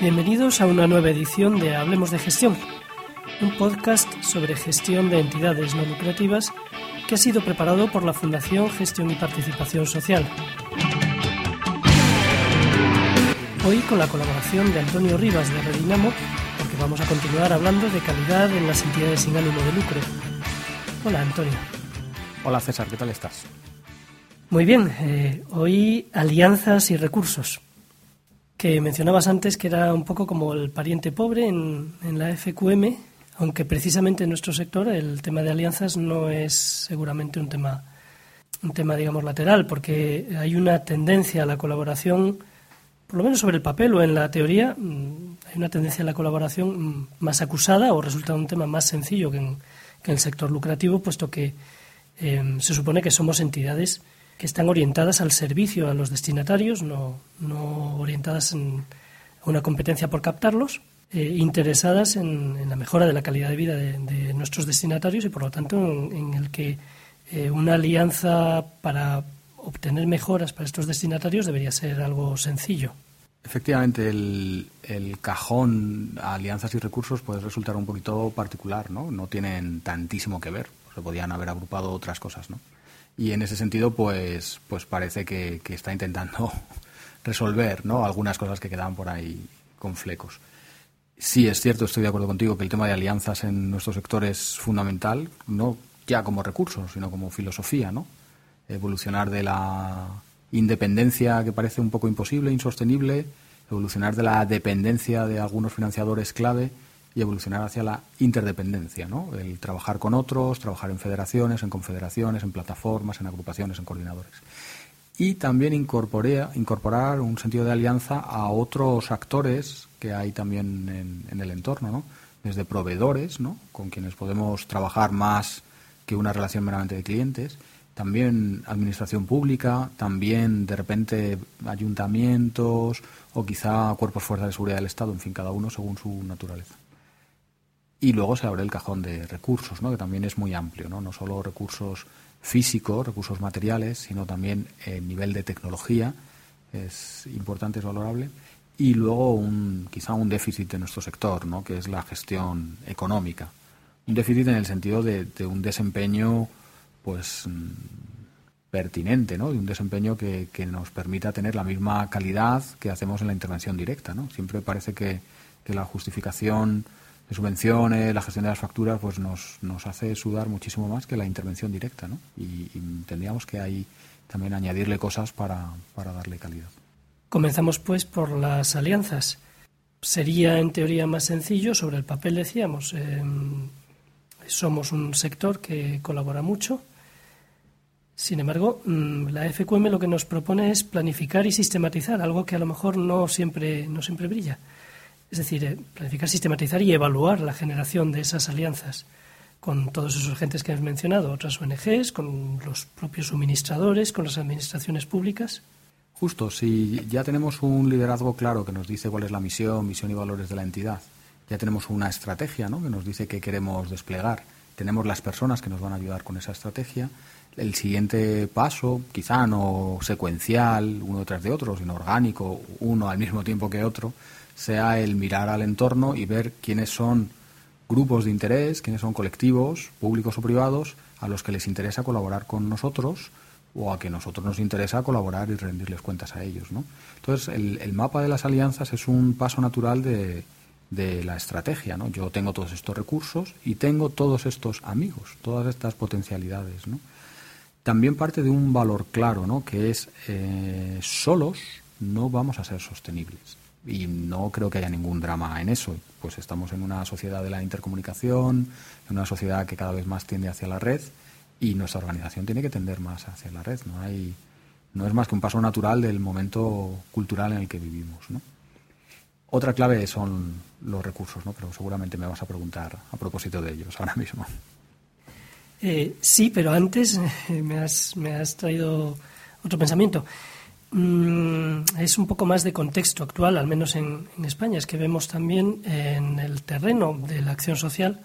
Bienvenidos a una nueva edición de Hablemos de Gestión, un podcast sobre gestión de entidades no lucrativas que ha sido preparado por la Fundación Gestión y Participación Social. Hoy con la colaboración de Antonio Rivas de Redinamo, porque vamos a continuar hablando de calidad en las entidades sin ánimo de lucro. Hola Antonio. Hola César, ¿qué tal estás? Muy bien, eh, hoy alianzas y recursos que mencionabas antes que era un poco como el pariente pobre en, en, la FQM, aunque precisamente en nuestro sector el tema de alianzas no es seguramente un tema, un tema digamos, lateral, porque hay una tendencia a la colaboración, por lo menos sobre el papel o en la teoría, hay una tendencia a la colaboración más acusada o resulta un tema más sencillo que en, que el sector lucrativo, puesto que eh, se supone que somos entidades que están orientadas al servicio a los destinatarios, no, no orientadas en una competencia por captarlos, eh, interesadas en, la mejora de la calidad de vida de, nuestros destinatarios y, por lo tanto, en, en el que eh, una alianza para obtener mejoras para estos destinatarios debería ser algo sencillo. Efectivamente, el, el, cajón alianzas y recursos puede resultar un poquito particular, ¿no? No tienen tantísimo que ver, se podían haber agrupado otras cosas, ¿no? Y en ese sentido pues pues parece que, está intentando resolver ¿no? algunas cosas que quedaban por ahí con flecos. Sí, es cierto, estoy de acuerdo contigo que el tema de alianzas en nuestro sector es fundamental, no ya como recurso, sino como filosofía, ¿no? Evolucionar de la independencia que parece un poco imposible, insostenible, evolucionar de la dependencia de algunos financiadores clave y evolucionar hacia la interdependencia, ¿no? El trabajar con otros, trabajar en federaciones, en confederaciones, en plataformas, en agrupaciones, en coordinadores. Y también incorporar un sentido de alianza a otros actores que hay también en, el entorno, ¿no? Desde proveedores. Con quienes podemos trabajar más que una relación meramente de clientes, también administración pública, también de repente ayuntamientos o quizá cuerpos fuerzas de seguridad del Estado, en fin, cada uno según su naturaleza. Y luego se abre el cajón de recursos, ¿no? que también es muy amplio, no, no solo recursos físicos, recursos materiales, sino también el nivel de tecnología es importante, es valorable. Y luego un, quizá un déficit de nuestro sector, ¿no? que es la gestión económica. Un déficit en el sentido de, de un desempeño pues pertinente, ¿no? de un desempeño que, que, nos permita tener la misma calidad que hacemos en la intervención directa. ¿no? Siempre parece que, que la justificación de subvenciones, la gestión de las facturas, pues nos, nos hace sudar muchísimo más que la intervención directa, ¿no? Y, tendríamos que ahí también añadirle cosas para, para darle calidad. Comenzamos pues por las alianzas. Sería en teoría más sencillo, sobre el papel decíamos, eh, somos un sector que colabora mucho. Sin embargo, la FQM lo que nos propone es planificar y sistematizar, algo que a lo mejor no siempre, no siempre brilla. Es decir, eh, planificar, sistematizar y evaluar la generación de esas alianzas con todos esos agentes que has mencionado, otras ONGs, con los propios suministradores, con las administraciones públicas. Justo, si ya tenemos un liderazgo claro que nos dice cuál es la misión, misión y valores de la entidad, ya tenemos una estrategia ¿no? que nos dice qué queremos desplegar, tenemos las personas que nos van a ayudar con esa estrategia, el siguiente paso, quizá no secuencial, uno detrás de otro, sino orgánico, uno al mismo tiempo que otro, sea el mirar al entorno y ver quiénes son grupos de interés, quiénes son colectivos, públicos o privados, a los que les interesa colaborar con nosotros o a que nosotros nos interesa colaborar y rendirles cuentas a ellos. ¿no? Entonces, el, mapa de las alianzas es un paso natural de, la estrategia. ¿no? Yo tengo todos estos recursos y tengo todos estos amigos, todas estas potencialidades. También parte de un valor claro, ¿no? que es eh, solos no vamos a ser sostenibles Y no creo que haya ningún drama en eso. Pues estamos en una sociedad de la intercomunicación, en una sociedad que cada vez más tiende hacia la red y nuestra organización tiene que tender más hacia la red. No hay no es más que un paso natural del momento cultural en el que vivimos. Otra clave son los recursos, ¿no? pero seguramente me vas a preguntar a propósito de ellos ahora mismo. Eh, sí, pero antes me, has, me has traído otro pensamiento. Mm, es un poco más de contexto actual, al menos en, España. Es que vemos también en el terreno de la acción social,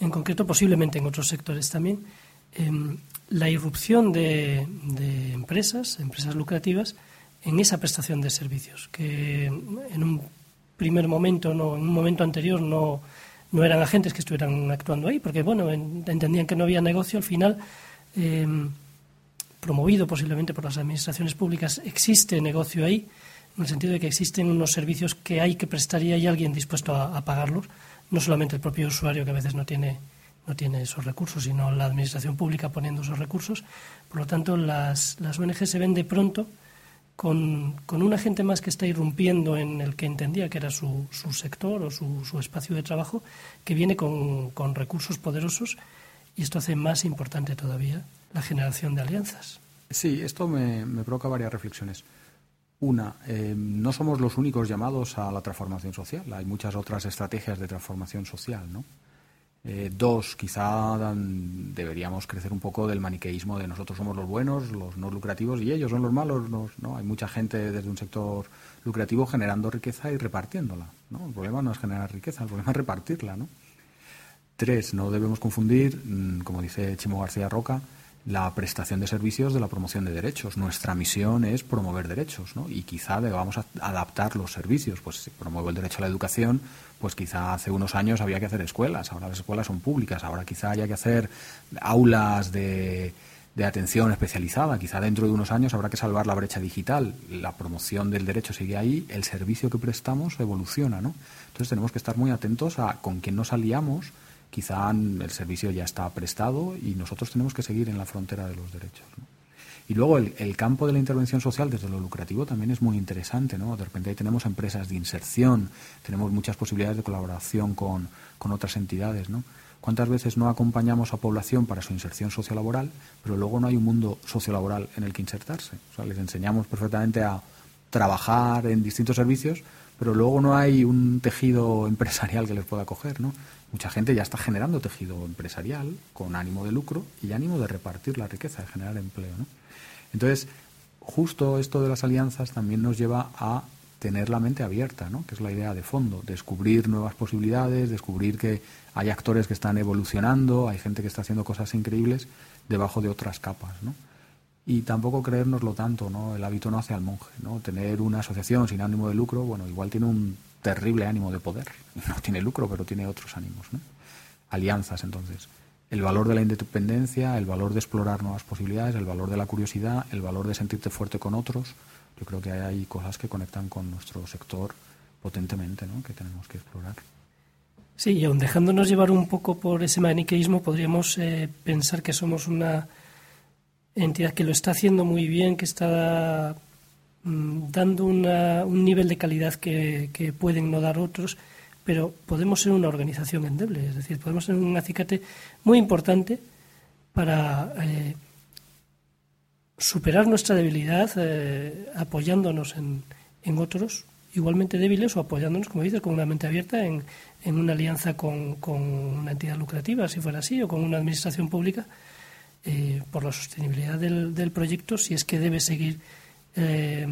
en concreto posiblemente en otros sectores también, em, la irrupción de, empresas, empresas lucrativas, en esa prestación de servicios, que en un primer momento, no, en un momento anterior no, no eran agentes que estuvieran actuando ahí, porque bueno, entendían que no había negocio, al final, em, promovido posiblemente por las administraciones públicas, existe negocio ahí, en el sentido de que existen unos servicios que hay que prestar y hay alguien dispuesto a, pagarlos, no solamente el propio usuario que a veces no tiene no tiene esos recursos, sino la administración pública poniendo esos recursos. Por lo tanto, las, las ONG se ven de pronto con, con un agente más que está irrumpiendo en el que entendía que era su, su sector o su, su, espacio de trabajo, que viene con, con recursos poderosos y esto hace más importante todavía la generación de alianzas. Sí, esto me, provoca varias reflexiones. Una, eh, no somos los únicos llamados a la transformación social. Hay muchas otras estrategias de transformación social, ¿no? Eh, dos, quizá deberíamos crecer un poco del maniqueísmo de nosotros somos los buenos, los no lucrativos y ellos son los malos. ¿no? Hay mucha gente desde un sector lucrativo generando riqueza y repartiéndola. ¿no? El problema no es generar riqueza, el problema es repartirla. ¿no? Tres, no debemos confundir, mm, como dice Chimo García Roca, la prestación de servicios de la promoción de derechos. Nuestra misión es promover derechos, ¿no? Y quizá debamos adaptar los servicios. Pues si promuevo el derecho a la educación, pues quizá hace unos años había que hacer escuelas, ahora las escuelas son públicas, ahora quizá haya que hacer aulas de, de atención especializada, quizá dentro de unos años habrá que salvar la brecha digital. La promoción del derecho sigue ahí, el servicio que prestamos evoluciona, ¿no? Entonces tenemos que estar muy atentos a con quién nos aliamos quizá el servicio ya está prestado y nosotros tenemos que seguir en la frontera de los derechos. Y luego el, campo de la intervención social desde lo lucrativo también es muy interesante, ¿no? De repente ahí tenemos empresas de inserción, tenemos muchas posibilidades de colaboración con, con otras entidades, ¿no? ¿Cuántas veces no acompañamos a población para su inserción sociolaboral, pero luego no hay un mundo sociolaboral en el que insertarse? O sea, les enseñamos perfectamente a trabajar en distintos servicios, pero luego no hay un tejido empresarial que les pueda acoger, ¿no? Mucha gente ya está generando tejido empresarial con ánimo de lucro y ánimo de repartir la riqueza, de generar empleo. ¿no? Entonces, justo esto de las alianzas también nos lleva a tener la mente abierta, ¿no? que es la idea de fondo, descubrir nuevas posibilidades, descubrir que hay actores que están evolucionando, hay gente que está haciendo cosas increíbles debajo de otras capas. ¿no? Y tampoco creérnoslo tanto, ¿no? el hábito no hace al monje. ¿no? Tener una asociación sin ánimo de lucro, bueno, igual tiene un terrible ánimo de poder. No tiene lucro, pero tiene otros ánimos. ¿no? Alianzas, entonces. El valor de la independencia, el valor de explorar nuevas posibilidades, el valor de la curiosidad, el valor de sentirte fuerte con otros. Yo creo que hay cosas que conectan con nuestro sector potentemente, ¿no? que tenemos que explorar. Sí, y aun dejándonos llevar un poco por ese maniqueísmo, podríamos eh, pensar que somos una entidad que lo está haciendo muy bien, que está Mm, dando un nivel de calidad que, pueden no dar otros, pero podemos ser una organización endeble, es decir, podemos ser un acicate muy importante para eh, superar nuestra debilidad eh, apoyándonos en, otros igualmente débiles o apoyándonos, como dices, con una mente abierta en, una alianza con, una entidad lucrativa, si fuera así, o con una administración pública, eh, por la sostenibilidad del, del proyecto, si es que debe seguir eh,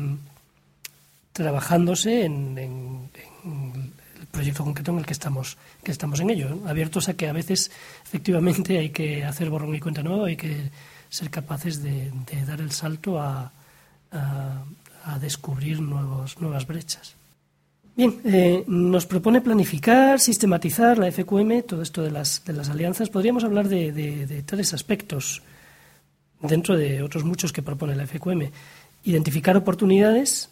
trabajándose en, el proyecto concreto en el que estamos, que estamos en ello, abiertos a que a veces efectivamente hay que hacer borrón y cuenta nueva, hay que ser capaces de, dar el salto a, a, descubrir nuevos, nuevas brechas. Bien, eh, nos propone planificar, sistematizar la FQM, todo esto de las, de las alianzas. Podríamos hablar de, de tres aspectos dentro de otros muchos que propone la FQM identificar oportunidades,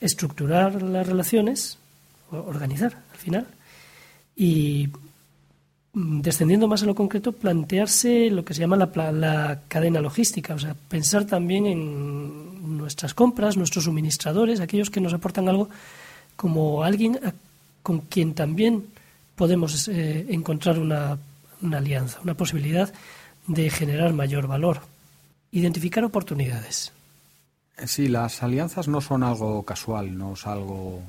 estructurar las relaciones, organizar al final, y mm, descendiendo más a lo concreto, plantearse lo que se llama la, la, cadena logística, o sea, pensar también en nuestras compras, nuestros suministradores, aquellos que nos aportan algo como alguien con quien también podemos eh, encontrar una, una alianza, una posibilidad de generar mayor valor. Identificar oportunidades. Sí, las alianzas no son algo casual, no es algo,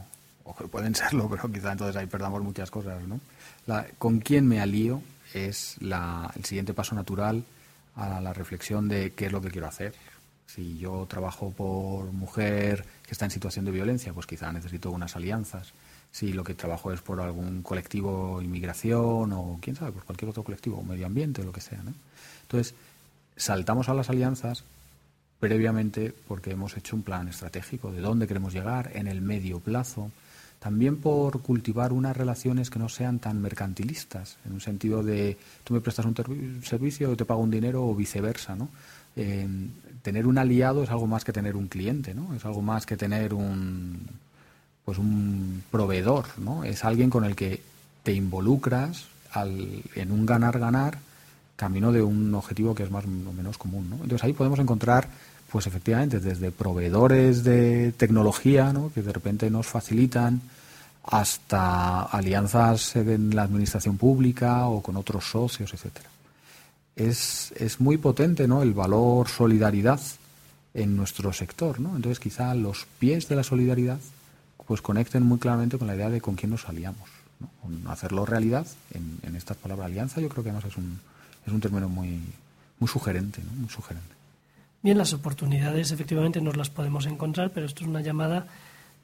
o que pueden serlo, pero quizá entonces ahí perdamos muchas cosas, ¿no? con quién me alío es la, el siguiente paso natural a la reflexión de qué es lo que quiero hacer. Si yo trabajo por mujer que está en situación de violencia, pues quizá necesito unas alianzas. Si lo que trabajo es por algún colectivo inmigración o quién sabe, por cualquier otro colectivo, medio ambiente o lo que sea. ¿no? Entonces, saltamos a las alianzas previamente porque hemos hecho un plan estratégico de dónde queremos llegar en el medio plazo, también por cultivar unas relaciones que no sean tan mercantilistas, en un sentido de tú me prestas un servicio, te pago un dinero o viceversa, ¿no? Eh, tener un aliado es algo más que tener un cliente, ¿no? Es algo más que tener un pues un proveedor, ¿no? Es alguien con el que te involucras al, en un ganar-ganar camino de un objetivo que es más o menos común, ¿no? Entonces ahí podemos encontrar pues efectivamente, desde proveedores de tecnología, ¿no? que de repente nos facilitan, hasta alianzas en la administración pública o con otros socios, etcétera. Es, es muy potente ¿no? el valor solidaridad en nuestro sector. ¿no? Entonces, quizá los pies de la solidaridad pues conecten muy claramente con la idea de con quién nos aliamos. ¿no? Hacerlo realidad en, en estas palabras alianza, yo creo que además es un, es un término muy, muy sugerente, ¿no? muy sugerente. Bien, las oportunidades efectivamente nos las podemos encontrar, pero esto es una llamada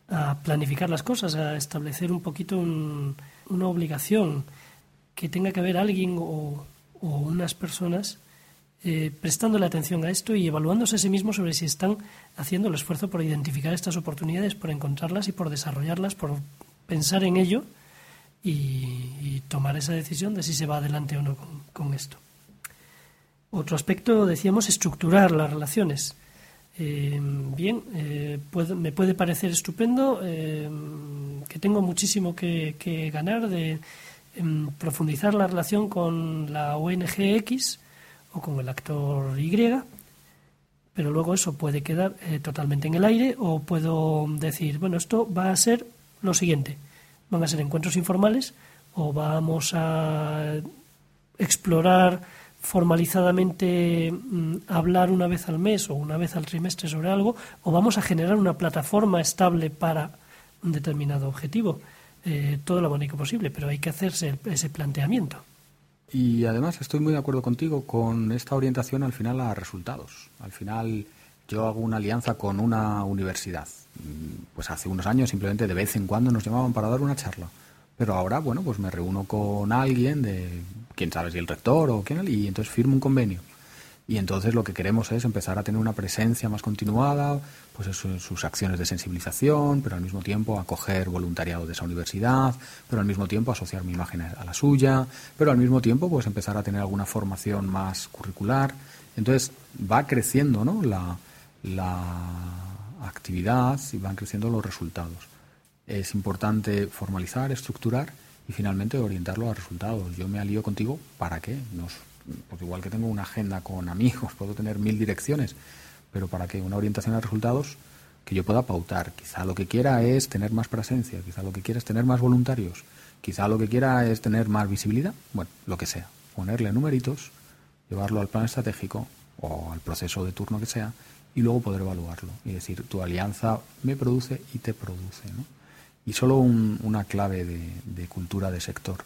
a planificar las cosas, a establecer un poquito una obligación que tenga que haber alguien o, unas personas eh, prestándole atención a esto y evaluándose a sí mismos sobre si están haciendo el esfuerzo por identificar estas oportunidades, por encontrarlas y por desarrollarlas, por pensar en ello y, tomar esa decisión de si se va adelante o no con esto. Otro aspecto, decíamos, estructurar las relaciones. Eh, bien, eh, me puede parecer estupendo eh, que tengo muchísimo que, ganar de profundizar la relación con la ONG X o con el actor Y, pero luego eso puede quedar totalmente en el aire o puedo decir, bueno, esto va a ser lo siguiente, van a ser encuentros informales o vamos a explorar formalizadamente mm, hablar una vez al mes o una vez al trimestre sobre algo, o vamos a generar una plataforma estable para un determinado objetivo. Eh, todo lo bonito posible, pero hay que hacerse ese planteamiento. Y además estoy muy de acuerdo contigo con esta orientación al final a resultados. Al final yo hago una alianza con una universidad. Mm, pues hace unos años simplemente de vez en cuando nos llamaban para dar una charla. Pero ahora, bueno, pues me reúno con alguien de quién sabe si el rector o quién, y entonces firmo un convenio. Y entonces lo que queremos es empezar a tener una presencia más continuada, pues en sus acciones de sensibilización, pero al mismo tiempo acoger voluntariado de esa universidad, pero al mismo tiempo asociar mi imagen a la suya, pero al mismo tiempo pues empezar a tener alguna formación más curricular. Entonces va creciendo ¿no? la, la actividad y van creciendo los resultados. Es importante formalizar, estructurar y finalmente orientarlo a resultados. Yo me alío contigo, ¿para qué? Nos, porque igual que tengo una agenda con amigos, puedo tener mil direcciones, pero ¿para qué? Una orientación a resultados que yo pueda pautar. Quizá lo que quiera es tener más presencia, quizá lo que quiera es tener más voluntarios, quizá lo que quiera es tener más visibilidad, bueno, lo que sea. Ponerle numeritos, llevarlo al plan estratégico o al proceso de turno que sea y luego poder evaluarlo y decir, tu alianza me produce y te produce. Y solo una clave de, cultura de sector.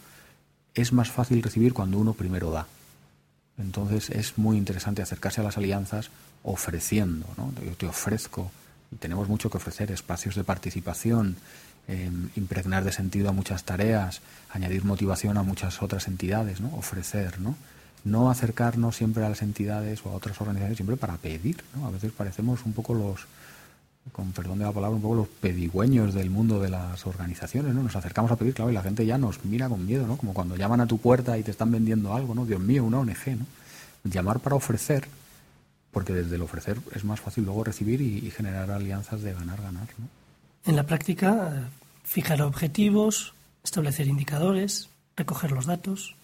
Es más fácil recibir cuando uno primero da. Entonces es muy interesante acercarse a las alianzas ofreciendo. ¿no? Yo te ofrezco, y tenemos mucho que ofrecer, espacios de participación, em, impregnar de sentido a muchas tareas, añadir motivación a muchas otras entidades, ¿no? ofrecer, ¿no? no acercarnos siempre a las entidades o a otras organizaciones siempre para pedir. ¿no? A veces parecemos un poco los, con perdón de la palabra, un poco los pedigüeños del mundo de las organizaciones, ¿no? Nos acercamos a pedir, claro, y la gente ya nos mira con miedo, ¿no? Como cuando llaman a tu puerta y te están vendiendo algo, ¿no? Dios mío, una ONG, ¿no? Llamar para ofrecer, porque desde el ofrecer es más fácil luego recibir y, generar alianzas de ganar-ganar, ¿no? En la práctica, fijar objetivos, establecer indicadores, recoger los datos,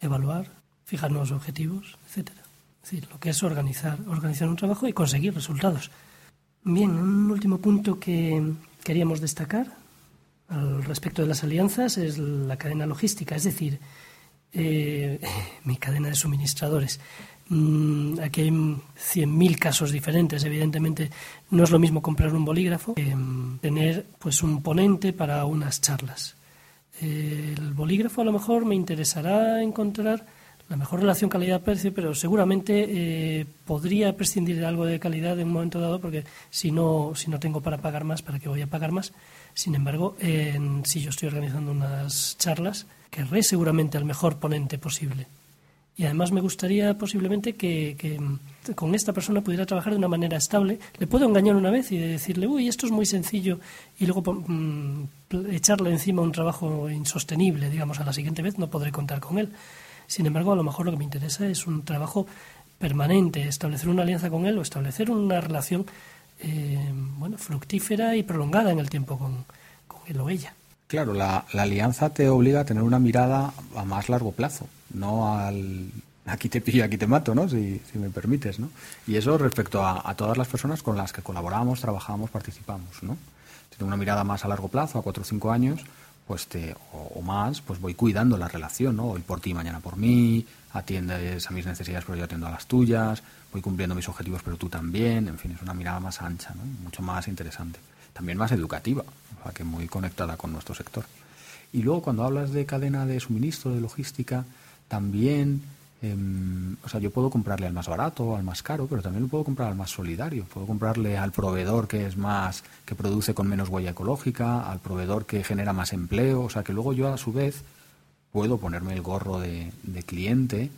evaluar, fijar nuevos objetivos, etcétera. Es decir, lo que es organizar, organizar un trabajo y conseguir resultados. Bien, un último punto que queríamos destacar al respecto de las alianzas es la cadena logística, es decir, eh, mi cadena de suministradores. Mm, aquí hay 100.000 casos diferentes. Evidentemente, no es lo mismo comprar un bolígrafo que mm, tener pues, un ponente para unas charlas. el bolígrafo a lo mejor me interesará encontrar la mejor relación calidad-precio, pero seguramente eh, podría prescindir de algo de calidad en un momento dado, porque si no, si no tengo para pagar más, ¿para qué voy a pagar más? Sin embargo, si yo estoy organizando unas charlas, querré seguramente al mejor ponente posible. Y además me gustaría posiblemente que, con esta persona pudiera trabajar de una manera estable. Le puedo engañar una vez y decirle, uy, esto es muy sencillo, y luego mm, echarle encima un trabajo insostenible, digamos, a la siguiente vez no podré contar con él. Sin embargo, a lo mejor lo que me interesa es un trabajo permanente, establecer una alianza con él o establecer una relación eh, bueno, fructífera y prolongada en el tiempo con, él o ella. Claro, la, alianza te obliga a tener una mirada a más largo plazo, no al aquí te pillo, aquí te mato, ¿no? Si, me permites, ¿no? Y eso respecto a, todas las personas con las que colaboramos, trabajamos, participamos, ¿no? Tiene una mirada más a largo plazo, a cuatro o cinco años, pues te, o, más, pues voy cuidando la relación, ¿no? Hoy por ti, mañana por mí, atiendes a mis necesidades, pero yo atiendo a las tuyas, voy cumpliendo mis objetivos, pero tú también, en fin, es una mirada más ancha, ¿no? Mucho más interesante. También más educativa, o sea, que muy conectada con nuestro sector. Y luego cuando hablas de cadena de suministro, de logística, también Em, o sea, yo puedo comprarle al más barato, al más caro, pero también lo puedo comprar al más solidario. Puedo comprarle al proveedor que es más, que produce con menos huella ecológica, al proveedor que genera más empleo. O sea, que luego yo a su vez puedo ponerme el gorro de, cliente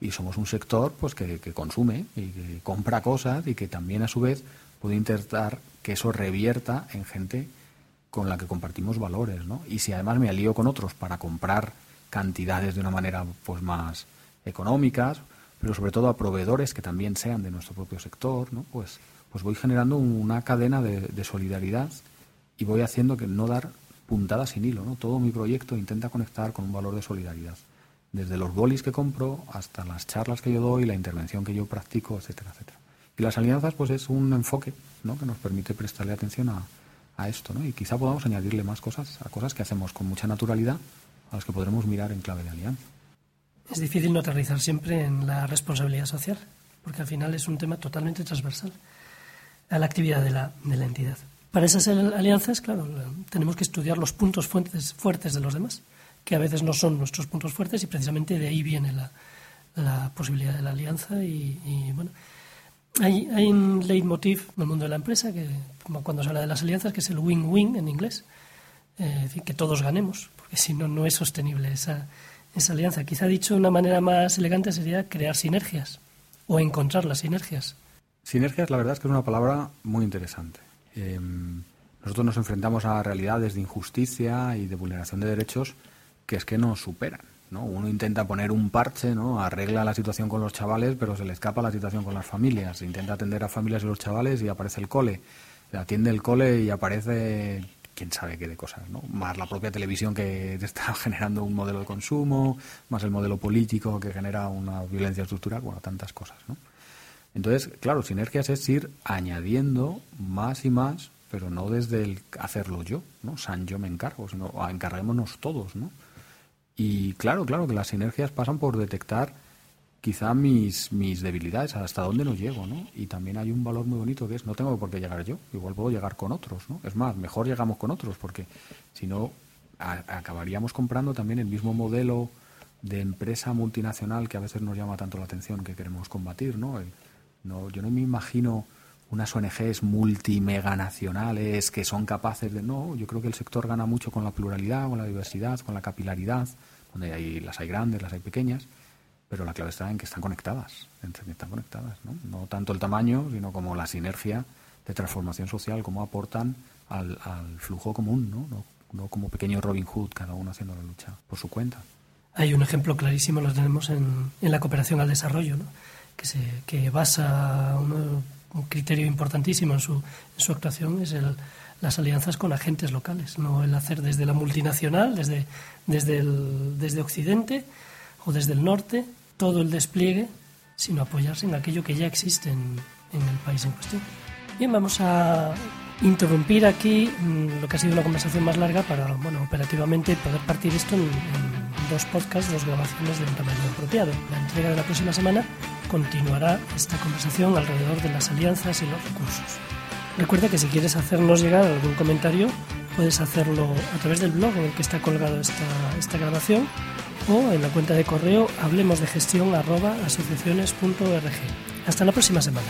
y somos un sector pues que, consume y que compra cosas y que también a su vez puedo intentar que eso revierta en gente con la que compartimos valores, ¿no? Y si además me alío con otros para comprar cantidades de una manera pues más económicas, pero sobre todo a proveedores que también sean de nuestro propio sector, ¿no? pues, pues voy generando una cadena de, solidaridad y voy haciendo que no dar puntadas sin hilo. ¿no? Todo mi proyecto intenta conectar con un valor de solidaridad. Desde los bolis que compro hasta las charlas que yo doy, la intervención que yo practico, etcétera, etcétera. Y las alianzas, pues es un enfoque ¿no? que nos permite prestarle atención a, a esto, ¿no? Y quizá podamos añadirle más cosas a cosas que hacemos con mucha naturalidad, a las que podremos mirar en clave de alianza es difícil no aterrizar siempre en la responsabilidad social, porque al final es un tema totalmente transversal a la actividad de la, de la entidad. Para esas alianzas, claro, tenemos que estudiar los puntos fuertes, fuertes de los demás, que a veces no son nuestros puntos fuertes y precisamente de ahí viene la, la posibilidad de la alianza y, bueno, hay, hay, un leitmotiv en el mundo de la empresa, que cuando se habla de las alianzas, que es el win-win en inglés, eh, que todos ganemos, porque si no, no es sostenible esa, esa alianza. Quizá dicho una manera más elegante sería crear sinergias o encontrar las sinergias. Sinergias, la verdad es que es una palabra muy interesante. Em, nosotros nos enfrentamos a realidades de injusticia y de vulneración de derechos que es que nos superan. ¿no? Uno intenta poner un parche, ¿no? arregla la situación con los chavales, pero se le escapa la situación con las familias. Intenta atender a familias y los chavales y aparece el cole. Atiende el cole y aparece quién sabe qué de cosas, ¿no? Más la propia televisión que está generando un modelo de consumo, más el modelo político que genera una violencia estructural, bueno, tantas cosas, ¿no? Entonces, claro, sinergias es ir añadiendo más y más, pero no desde el hacerlo yo, ¿no? San yo me encargo, sino encarguémonos todos, ¿no? Y claro, claro que las sinergias pasan por detectar quizá mis, mis debilidades, hasta dónde no llego, ¿no? Y también hay un valor muy bonito que es, no tengo por qué llegar yo, igual puedo llegar con otros, ¿no? Es más, mejor llegamos con otros, porque si no, acabaríamos comprando también el mismo modelo de empresa multinacional que a veces nos llama tanto la atención que queremos combatir, ¿no? no yo no me imagino unas ONGs multimeganacionales que son capaces de... No, yo creo que el sector gana mucho con la pluralidad, con la diversidad, con la capilaridad, donde hay, las hay grandes, las hay pequeñas, pero la clave está en que están conectadas, entre que están conectadas, ¿no? No tanto el tamaño, sino como la sinergia de transformación social, cómo aportan al, flujo común, ¿no? ¿no? como pequeño Robin Hood, cada uno haciendo la lucha por su cuenta. Hay un ejemplo clarísimo, lo tenemos en, en la cooperación al desarrollo, ¿no? que, se, que basa un criterio importantísimo en su, en su actuación, es el, las alianzas con agentes locales, no el hacer desde la multinacional, desde, desde, el, desde Occidente, o desde el norte todo el despliegue, sino apoyarse en aquello que ya existe en, el país en cuestión. Bien, vamos a interrumpir aquí mm, lo que ha sido una conversación más larga para, bueno, operativamente poder partir esto en, en dos podcasts, dos grabaciones de un tamaño apropiado. La entrega de la próxima semana continuará esta conversación alrededor de las alianzas y los recursos. Recuerda que si quieres hacernos llegar algún comentario, puedes hacerlo a través del blog en el que está colgado esta, esta grabación o en la cuenta de correo hablemos de gestión asociaciones.org. Hasta la próxima semana.